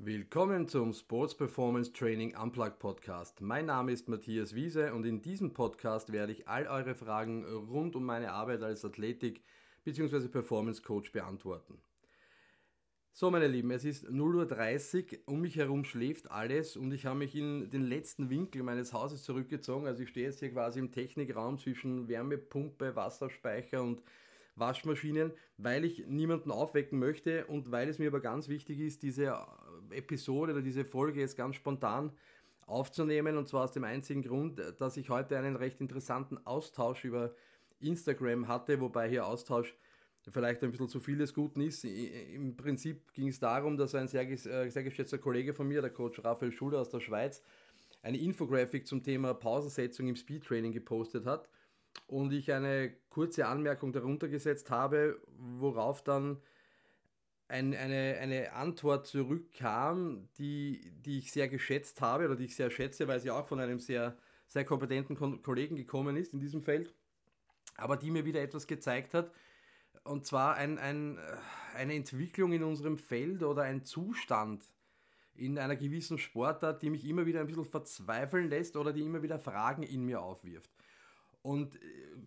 Willkommen zum Sports Performance Training Unplugged Podcast. Mein Name ist Matthias Wiese und in diesem Podcast werde ich all eure Fragen rund um meine Arbeit als Athletik bzw. Performance Coach beantworten. So, meine Lieben, es ist 0.30 Uhr, um mich herum schläft alles und ich habe mich in den letzten Winkel meines Hauses zurückgezogen. Also ich stehe jetzt hier quasi im Technikraum zwischen Wärmepumpe, Wasserspeicher und Waschmaschinen, weil ich niemanden aufwecken möchte und weil es mir aber ganz wichtig ist, diese Episode oder diese Folge jetzt ganz spontan aufzunehmen und zwar aus dem einzigen Grund, dass ich heute einen recht interessanten Austausch über Instagram hatte, wobei hier Austausch vielleicht ein bisschen zu viel des Guten ist. Im Prinzip ging es darum, dass ein sehr, äh, sehr geschätzter Kollege von mir, der Coach Raphael Schuler aus der Schweiz, eine Infografik zum Thema Pausensetzung im Speedtraining gepostet hat und ich eine kurze Anmerkung darunter gesetzt habe, worauf dann ein, eine, eine Antwort zurückkam, die, die ich sehr geschätzt habe oder die ich sehr schätze, weil sie auch von einem sehr, sehr kompetenten Ko Kollegen gekommen ist in diesem Feld, aber die mir wieder etwas gezeigt hat, und zwar ein, ein, eine Entwicklung in unserem Feld oder ein Zustand in einer gewissen Sportart, die mich immer wieder ein bisschen verzweifeln lässt oder die immer wieder Fragen in mir aufwirft. Und äh,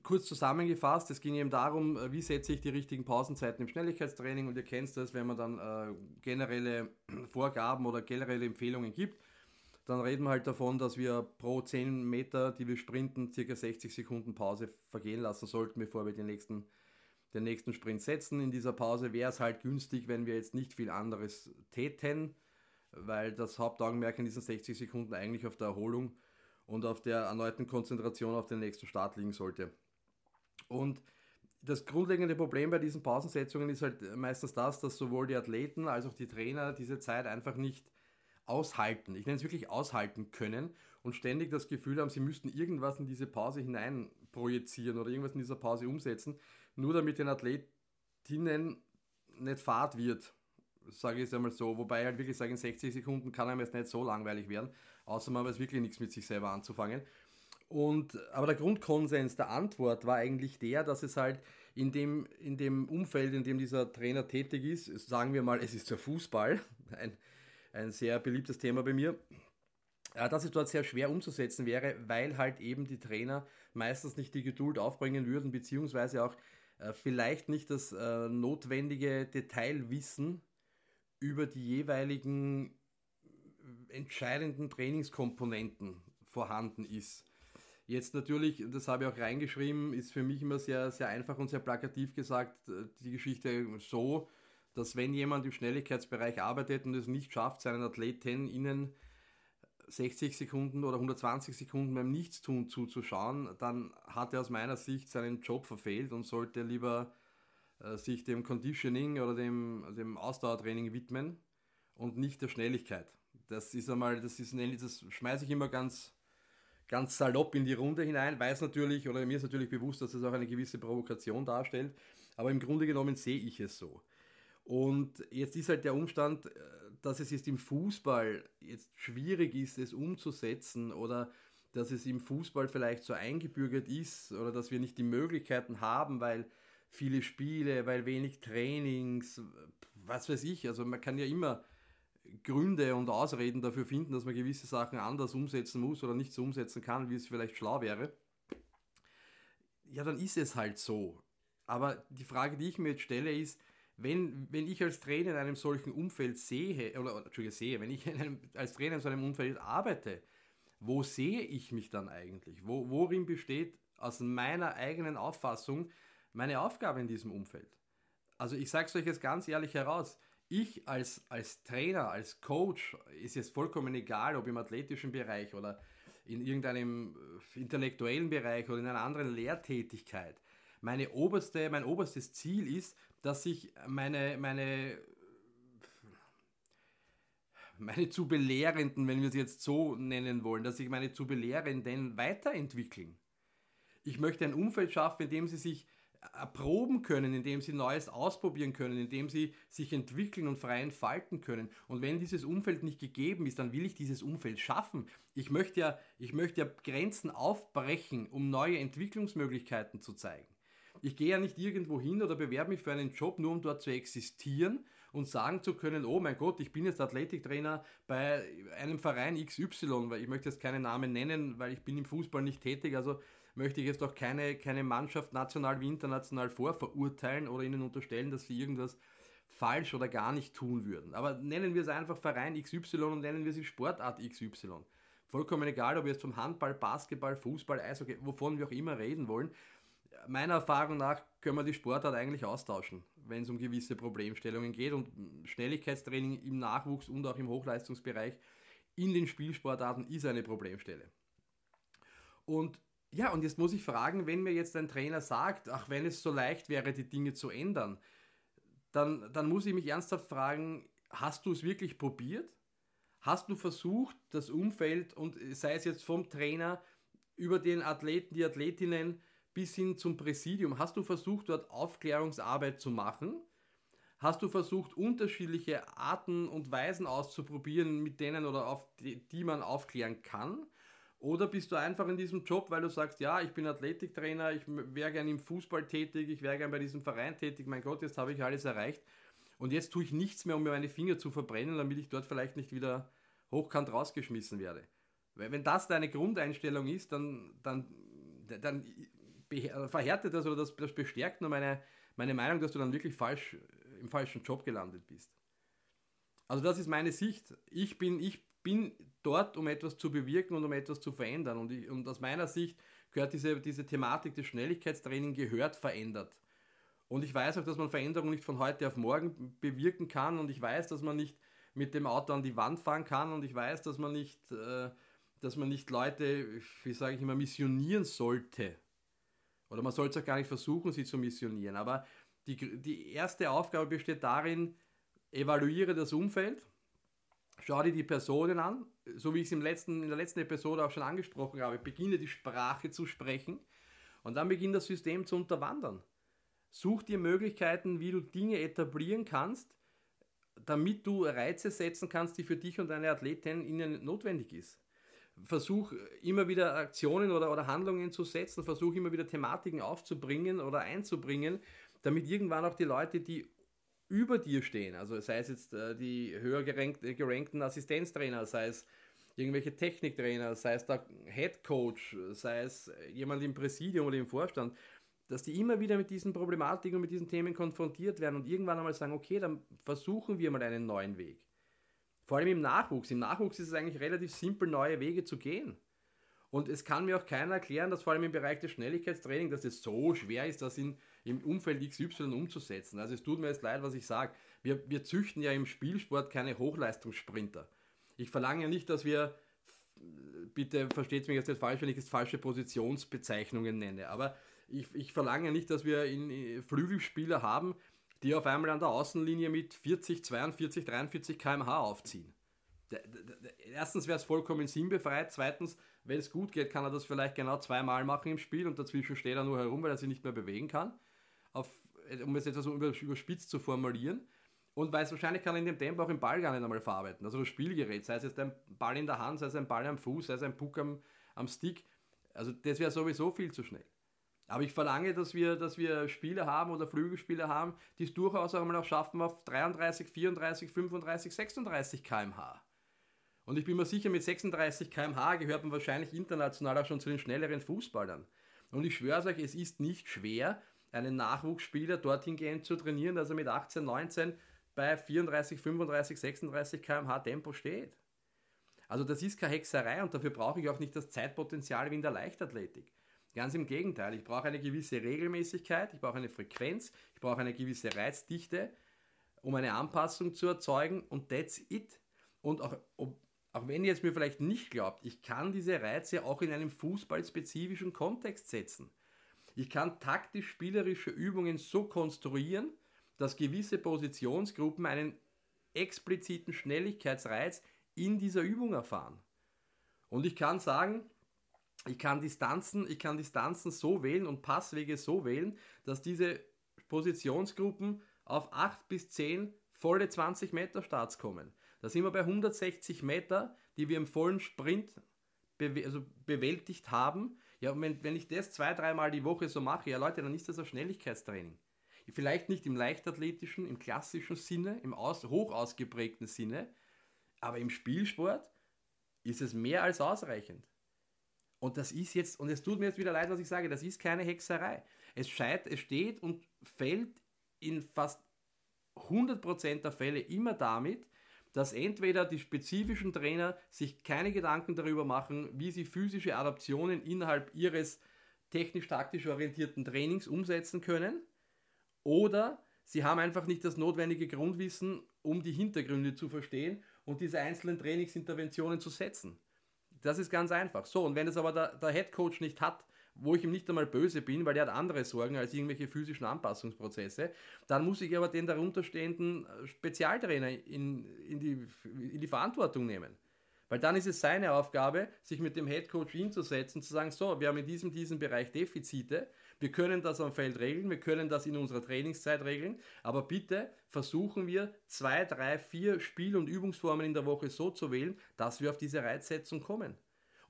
kurz zusammengefasst, es ging eben darum, äh, wie setze ich die richtigen Pausenzeiten im Schnelligkeitstraining und ihr kennt das, wenn man dann äh, generelle Vorgaben oder generelle Empfehlungen gibt, dann reden wir halt davon, dass wir pro 10 Meter, die wir sprinten, circa 60 Sekunden Pause vergehen lassen sollten, bevor wir den nächsten, den nächsten Sprint setzen. In dieser Pause wäre es halt günstig, wenn wir jetzt nicht viel anderes täten, weil das Hauptaugenmerk in diesen 60 Sekunden eigentlich auf der Erholung ist und auf der erneuten Konzentration auf den nächsten Start liegen sollte. Und das grundlegende Problem bei diesen Pausensetzungen ist halt meistens das, dass sowohl die Athleten als auch die Trainer diese Zeit einfach nicht aushalten. Ich nenne es wirklich aushalten können und ständig das Gefühl haben, sie müssten irgendwas in diese Pause hinein projizieren oder irgendwas in dieser Pause umsetzen, nur damit den Athletinnen nicht fad wird sage ich es einmal so. Wobei ich halt wirklich sage, in 60 Sekunden kann einem jetzt nicht so langweilig werden, außer man weiß wirklich nichts mit sich selber anzufangen. Und, aber der Grundkonsens der Antwort war eigentlich der, dass es halt in dem, in dem Umfeld, in dem dieser Trainer tätig ist, sagen wir mal, es ist der Fußball, ein, ein sehr beliebtes Thema bei mir, äh, dass es dort sehr schwer umzusetzen wäre, weil halt eben die Trainer meistens nicht die Geduld aufbringen würden, beziehungsweise auch äh, vielleicht nicht das äh, notwendige Detailwissen über die jeweiligen entscheidenden Trainingskomponenten vorhanden ist. Jetzt natürlich, das habe ich auch reingeschrieben, ist für mich immer sehr, sehr einfach und sehr plakativ gesagt, äh, die Geschichte so, dass wenn jemand im Schnelligkeitsbereich arbeitet und es nicht schafft, seinen Athleten innen 60 Sekunden oder 120 Sekunden beim Nichtstun zuzuschauen, dann hat er aus meiner Sicht seinen Job verfehlt und sollte lieber äh, sich dem Conditioning oder dem, dem Ausdauertraining widmen und nicht der Schnelligkeit. Das ist einmal, das ist, das schmeiße ich immer ganz, ganz salopp in die Runde hinein, weiß natürlich, oder mir ist natürlich bewusst, dass es auch eine gewisse Provokation darstellt, aber im Grunde genommen sehe ich es so. Und jetzt ist halt der Umstand, äh, dass es jetzt im Fußball jetzt schwierig ist, es umzusetzen oder dass es im Fußball vielleicht so eingebürgert ist oder dass wir nicht die Möglichkeiten haben, weil viele Spiele, weil wenig Trainings, was weiß ich. Also man kann ja immer Gründe und Ausreden dafür finden, dass man gewisse Sachen anders umsetzen muss oder nicht so umsetzen kann, wie es vielleicht schlau wäre. Ja, dann ist es halt so. Aber die Frage, die ich mir jetzt stelle, ist, wenn, wenn ich als Trainer in einem solchen Umfeld sehe, oder Entschuldige, sehe, wenn ich einem, als Trainer in so einem Umfeld arbeite, wo sehe ich mich dann eigentlich? Wo, worin besteht aus meiner eigenen Auffassung meine Aufgabe in diesem Umfeld. Also ich sage es euch jetzt ganz ehrlich heraus, ich als, als Trainer, als Coach, ist jetzt vollkommen egal, ob im athletischen Bereich oder in irgendeinem äh, intellektuellen Bereich oder in einer anderen Lehrtätigkeit. Meine oberste, mein oberstes Ziel ist, dass ich meine, meine, meine zu Belehrenden, wenn wir es jetzt so nennen wollen, dass sich meine zu Belehrenden weiterentwickeln. Ich möchte ein Umfeld schaffen, in dem sie sich erproben können, indem sie Neues ausprobieren können, indem sie sich entwickeln und frei entfalten können. Und wenn dieses Umfeld nicht gegeben ist, dann will ich dieses Umfeld schaffen. Ich möchte ja, ich möchte ja Grenzen aufbrechen, um neue Entwicklungsmöglichkeiten zu zeigen. Ich gehe ja nicht irgendwo hin oder bewerbe mich für einen Job, nur um dort zu existieren und sagen zu können, oh mein Gott, ich bin jetzt Athletiktrainer bei einem Verein XY, weil ich möchte jetzt keine Namen nennen, weil ich bin im Fußball nicht tätig, also möchte ich jetzt auch keine, keine Mannschaft national wie international vorverurteilen oder ihnen unterstellen, dass sie irgendwas falsch oder gar nicht tun würden. Aber nennen wir es einfach Verein XY und nennen wir sie Sportart XY. Vollkommen egal, ob wir jetzt vom Handball, Basketball, Fußball, Eishockey, wovon wir auch immer reden wollen. Meiner Erfahrung nach können wir die Sportart eigentlich austauschen, wenn es um gewisse Problemstellungen geht und Schnelligkeitstraining im Nachwuchs und auch im Hochleistungsbereich in den Spielsportarten ist eine Problemstelle. Und ja, und jetzt muss ich fragen, wenn mir jetzt ein Trainer sagt, ach, wenn es so leicht wäre, die Dinge zu ändern, dann, dann muss ich mich ernsthaft fragen, hast du es wirklich probiert? Hast du versucht, das Umfeld und sei es jetzt vom Trainer über den Athleten, die Athletinnen bis hin zum Präsidium, hast du versucht, dort Aufklärungsarbeit zu machen? Hast du versucht, unterschiedliche Arten und Weisen auszuprobieren, mit denen oder auf die, die man aufklären kann? Oder bist du einfach in diesem Job, weil du sagst, ja, ich bin Athletiktrainer, ich wäre gern im Fußball tätig, ich wäre gern bei diesem Verein tätig, mein Gott, jetzt habe ich alles erreicht. Und jetzt tue ich nichts mehr, um mir meine Finger zu verbrennen, damit ich dort vielleicht nicht wieder hochkant rausgeschmissen werde. Wenn das deine Grundeinstellung ist, dann, dann, dann verhärtet das oder das, das bestärkt nur meine, meine Meinung, dass du dann wirklich falsch, im falschen Job gelandet bist. Also das ist meine Sicht. Ich bin, ich bin dort, um etwas zu bewirken und um etwas zu verändern. Und, ich, und aus meiner Sicht gehört diese, diese Thematik des Schnelligkeitstraining gehört verändert. Und ich weiß auch, dass man Veränderungen nicht von heute auf morgen bewirken kann. Und ich weiß, dass man nicht mit dem Auto an die Wand fahren kann. Und ich weiß, dass man nicht, äh, dass man nicht Leute, wie sage ich immer, missionieren sollte. Oder man sollte es auch gar nicht versuchen, sie zu missionieren. Aber die, die erste Aufgabe besteht darin, evaluiere das Umfeld Schau dir die Personen an, so wie ich es im letzten, in der letzten Episode auch schon angesprochen habe. Beginne die Sprache zu sprechen und dann beginnt das System zu unterwandern. Such dir Möglichkeiten, wie du Dinge etablieren kannst, damit du Reize setzen kannst, die für dich und deine Athletin ihnen notwendig ist. Versuch immer wieder Aktionen oder, oder Handlungen zu setzen, versuch immer wieder Thematiken aufzubringen oder einzubringen, damit irgendwann auch die Leute, die über dir stehen. Also sei es jetzt äh, die höher gerankt, äh, gerankten Assistenztrainer, sei es irgendwelche Techniktrainer, sei es der Head Coach, sei es jemand im Präsidium oder im Vorstand, dass die immer wieder mit diesen Problematiken und mit diesen Themen konfrontiert werden und irgendwann einmal sagen, okay, dann versuchen wir mal einen neuen Weg. Vor allem im Nachwuchs. Im Nachwuchs ist es eigentlich relativ simpel, neue Wege zu gehen. Und es kann mir auch keiner erklären, dass vor allem im Bereich des Schnelligkeitstrainings, dass es so schwer ist, das in im Umfeld XY umzusetzen. Also es tut mir jetzt leid, was ich sage. Wir, wir züchten ja im Spielsport keine Hochleistungssprinter. Ich verlange ja nicht, dass wir, bitte versteht mich jetzt nicht falsch, wenn ich jetzt falsche Positionsbezeichnungen nenne, aber ich, ich verlange nicht, dass wir in, in Flügelspieler haben, die auf einmal an der Außenlinie mit 40, 42, 43 km/h aufziehen. Erstens wäre es vollkommen sinnbefreit, zweitens, wenn es gut geht, kann er das vielleicht genau zweimal machen im Spiel und dazwischen steht er nur herum, weil er sich nicht mehr bewegen kann auf, um es etwas überspitzt zu formulieren. Und weil es wahrscheinlich kann er in dem Tempo auch im Ball gar nicht einmal verarbeiten. Also das Spielgerät, sei es jetzt ein Ball in der Hand, sei es ein Ball am Fuß, sei es ein Puck am, am Stick. Also das wäre sowieso viel zu schnell. Aber ich verlange, dass wir, dass wir Spieler haben oder Flügelspieler haben, die es durchaus auch mal auch schaffen auf 33, 34, 35, 36 km/h. Und ich bin mir sicher, mit 36 km/h gehört man wahrscheinlich international auch schon zu den schnelleren Fußballern. Und ich schwöre euch, es ist nicht schwer, einen Nachwuchsspieler dorthin gehen zu trainieren, dass er mit 18, 19 bei 34, 35, 36 km/h Tempo steht. Also das ist keine Hexerei und dafür brauche ich auch nicht das Zeitpotenzial wie in der Leichtathletik. Ganz im Gegenteil, ich brauche eine gewisse Regelmäßigkeit, ich brauche eine Frequenz, ich brauche eine gewisse Reizdichte, um eine Anpassung zu erzeugen und that's it. Und auch, auch wenn ihr es mir vielleicht nicht glaubt, ich kann diese Reize auch in einem fußballspezifischen Kontext setzen. Ich kann taktisch-spielerische Übungen so konstruieren, dass gewisse Positionsgruppen einen expliziten Schnelligkeitsreiz in dieser Übung erfahren. Und ich kann sagen, ich kann Distanzen, ich kann Distanzen so wählen und Passwege so wählen, dass diese Positionsgruppen auf 8 bis 10 volle 20 Meter Starts kommen. Da sind wir bei 160 Meter, die wir im vollen Sprint be also bewältigt haben ja, und wenn, wenn ich das zwei, dreimal die Woche so mache, ja Leute, dann ist das ein Schnelligkeitstraining. vielleicht nicht im leichtathletischen, im klassischen Sinne, im aus, hoch ausgeprägten Sinne, aber im Spielsport ist es mehr als ausreichend. Und das ist jetzt, und es tut mir jetzt wieder leid, was ich sage, das ist keine Hexerei. Es, scheit, es steht und fällt in fast 100% der Fälle immer damit, dass entweder die spezifischen Trainer sich keine Gedanken darüber machen, wie sie physische Adaptionen innerhalb ihres technisch-taktisch orientierten Trainings umsetzen können, oder sie haben einfach nicht das notwendige Grundwissen, um die Hintergründe zu verstehen und diese einzelnen Trainingsinterventionen zu setzen. Das ist ganz einfach. So, und wenn es aber der, der Head Coach nicht hat, wo ich ihm nicht einmal böse bin, weil er hat andere Sorgen als irgendwelche physischen Anpassungsprozesse, dann muss ich aber den darunterstehenden äh, Spezialtrainer in, in, die, in die Verantwortung nehmen. Weil dann ist es seine Aufgabe, sich mit dem Head Coach hinzusetzen, zu sagen, so, wir haben in diesem, diesem Bereich Defizite, wir können das am Feld regeln, wir können das in unserer Trainingszeit regeln, aber bitte versuchen wir zwei, drei, vier Spiel- und Übungsformen in der Woche so zu wählen, dass wir auf diese Reizsetzung kommen.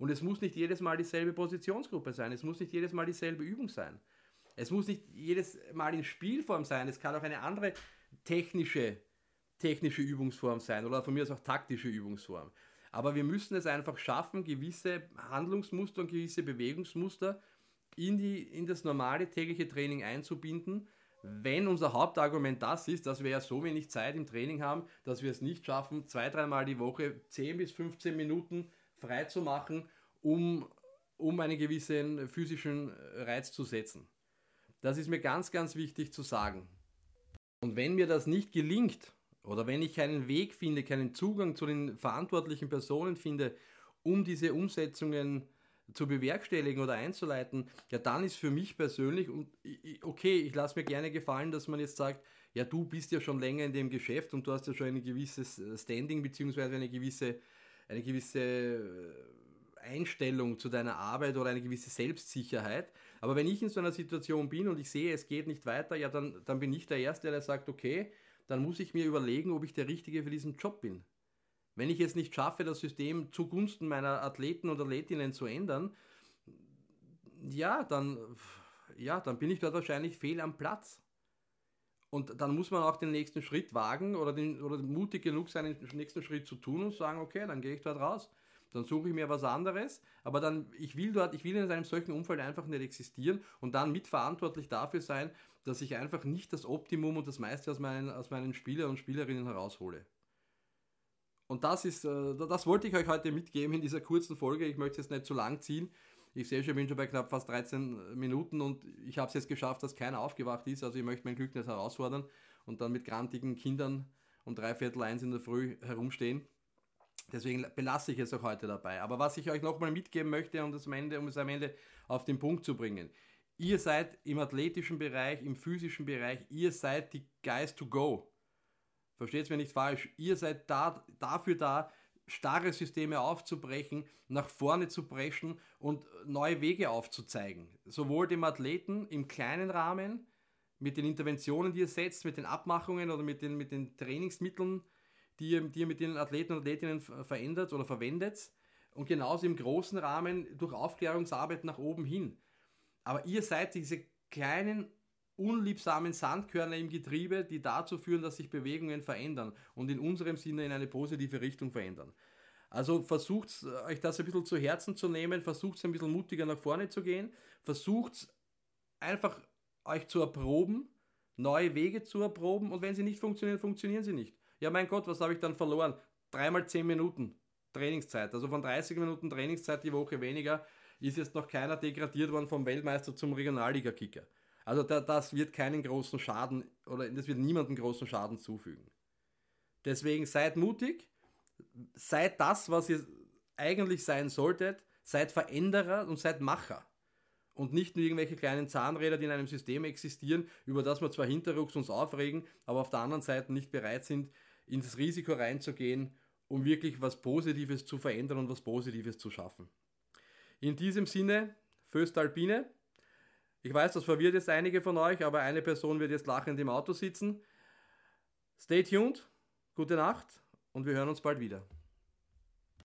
Und es muss nicht jedes Mal dieselbe Positionsgruppe sein, es muss nicht jedes Mal dieselbe Übung sein. Es muss nicht jedes Mal in Spielform sein, es kann auch eine andere technische, technische Übungsform sein oder von mir aus auch taktische Übungsform. Aber wir müssen es einfach schaffen, gewisse Handlungsmuster und gewisse Bewegungsmuster in, die, in das normale tägliche Training einzubinden, wenn unser Hauptargument das ist, dass wir ja so wenig Zeit im Training haben, dass wir es nicht schaffen, zwei, dreimal die Woche 10 bis 15 Minuten frei zu machen, um, um einen gewissen physischen Reiz zu setzen. Das ist mir ganz, ganz wichtig zu sagen. Und wenn mir das nicht gelingt, oder wenn ich keinen Weg finde, keinen Zugang zu den verantwortlichen Personen finde, um diese Umsetzungen zu bewerkstelligen oder einzuleiten, ja, dann ist für mich persönlich, und okay, ich lasse mir gerne gefallen, dass man jetzt sagt, ja, du bist ja schon länger in dem Geschäft und du hast ja schon ein gewisses Standing beziehungsweise eine gewisse eine gewisse äh, Einstellung zu deiner Arbeit oder eine gewisse Selbstsicherheit. Aber wenn ich in so einer Situation bin und ich sehe, es geht nicht weiter, ja, dann, dann bin ich der Erste, der sagt, okay, dann muss ich mir überlegen, ob ich der Richtige für diesen Job bin. Wenn ich es nicht schaffe, das System zugunsten meiner Athleten und Athletinnen zu ändern, ja, dann, ja, dann bin ich dort wahrscheinlich fehl am Platz. Und dann muss man auch den nächsten Schritt wagen oder, den, oder mutig genug sein, den nächsten Schritt zu tun und sagen, okay, dann gehe ich dort raus. Dann suche ich mir was anderes, aber dann, ich will dort, ich will in einem solchen Umfeld einfach nicht existieren und dann mitverantwortlich dafür sein, dass ich einfach nicht das Optimum und das meiste aus meinen, aus meinen Spielern und Spielerinnen heraushole. Und das ist, äh, das wollte ich euch heute mitgeben in dieser kurzen Folge. Ich möchte es nicht zu lang ziehen. Ich sehe schon, ich bin schon bei knapp fast 13 Minuten und ich habe es jetzt geschafft, dass keiner aufgewacht ist. Also ich möchte mein Glück nicht herausfordern und dann mit grantigen Kindern um drei Viertel eins in der Früh herumstehen. Deswegen belasse ich es auch heute dabei. Aber was ich euch nochmal mitgeben möchte, um, das am Ende, um es am Ende auf den Punkt zu bringen. Ihr seid im athletischen Bereich, im physischen Bereich, ihr seid die Guys to go. Versteht es mir nicht falsch. Ihr seid da, dafür da, starre Systeme aufzubrechen, nach vorne zu preschen und neue Wege aufzuzeigen. Sowohl dem Athleten im kleinen Rahmen, mit den Interventionen, die ihr setzt, mit den Abmachungen oder mit den, mit den Trainingsmitteln, die ihr, die ihr mit den Athleten und Athletinnen verändert oder verwendet. Und genauso im großen Rahmen durch Aufklärungsarbeit nach oben hin. Aber ihr seid diese kleinen unliebsamen Sandkörner im Getriebe, die dazu führen, dass sich Bewegungen verändern und in unserem Sinne in eine positive Richtung verändern. Also versucht euch das ein bisschen zu Herzen zu nehmen, versucht ein bisschen mutiger nach vorne zu gehen, versucht einfach euch zu erproben, neue Wege zu erproben und wenn sie nicht funktionieren, funktionieren sie nicht. Ja, mein Gott, was habe ich dann verloren? Dreimal zehn Minuten Trainingszeit. Also von 30 Minuten Trainingszeit die Woche weniger ist jetzt noch keiner degradiert worden vom Weltmeister zum Regionalliga-Kicker. Also da, das wird keinen großen Schaden oder das wird niemanden großen Schaden zufügen. Deswegen seid mutig, seid das, was ihr eigentlich sein solltet, seid Veränderer und seid Macher. Und nicht nur irgendwelche kleinen Zahnräder, die in einem System existieren, über das wir zwar hinterrucks uns aufregen, aber auf der anderen Seite nicht bereit sind, ins Risiko reinzugehen, um wirklich was Positives zu verändern und was Positives zu schaffen. In diesem Sinne, Föstalpine, ich weiß, das verwirrt jetzt einige von euch, aber eine Person wird jetzt lachend im Auto sitzen. Stay tuned, gute Nacht und wir hören uns bald wieder.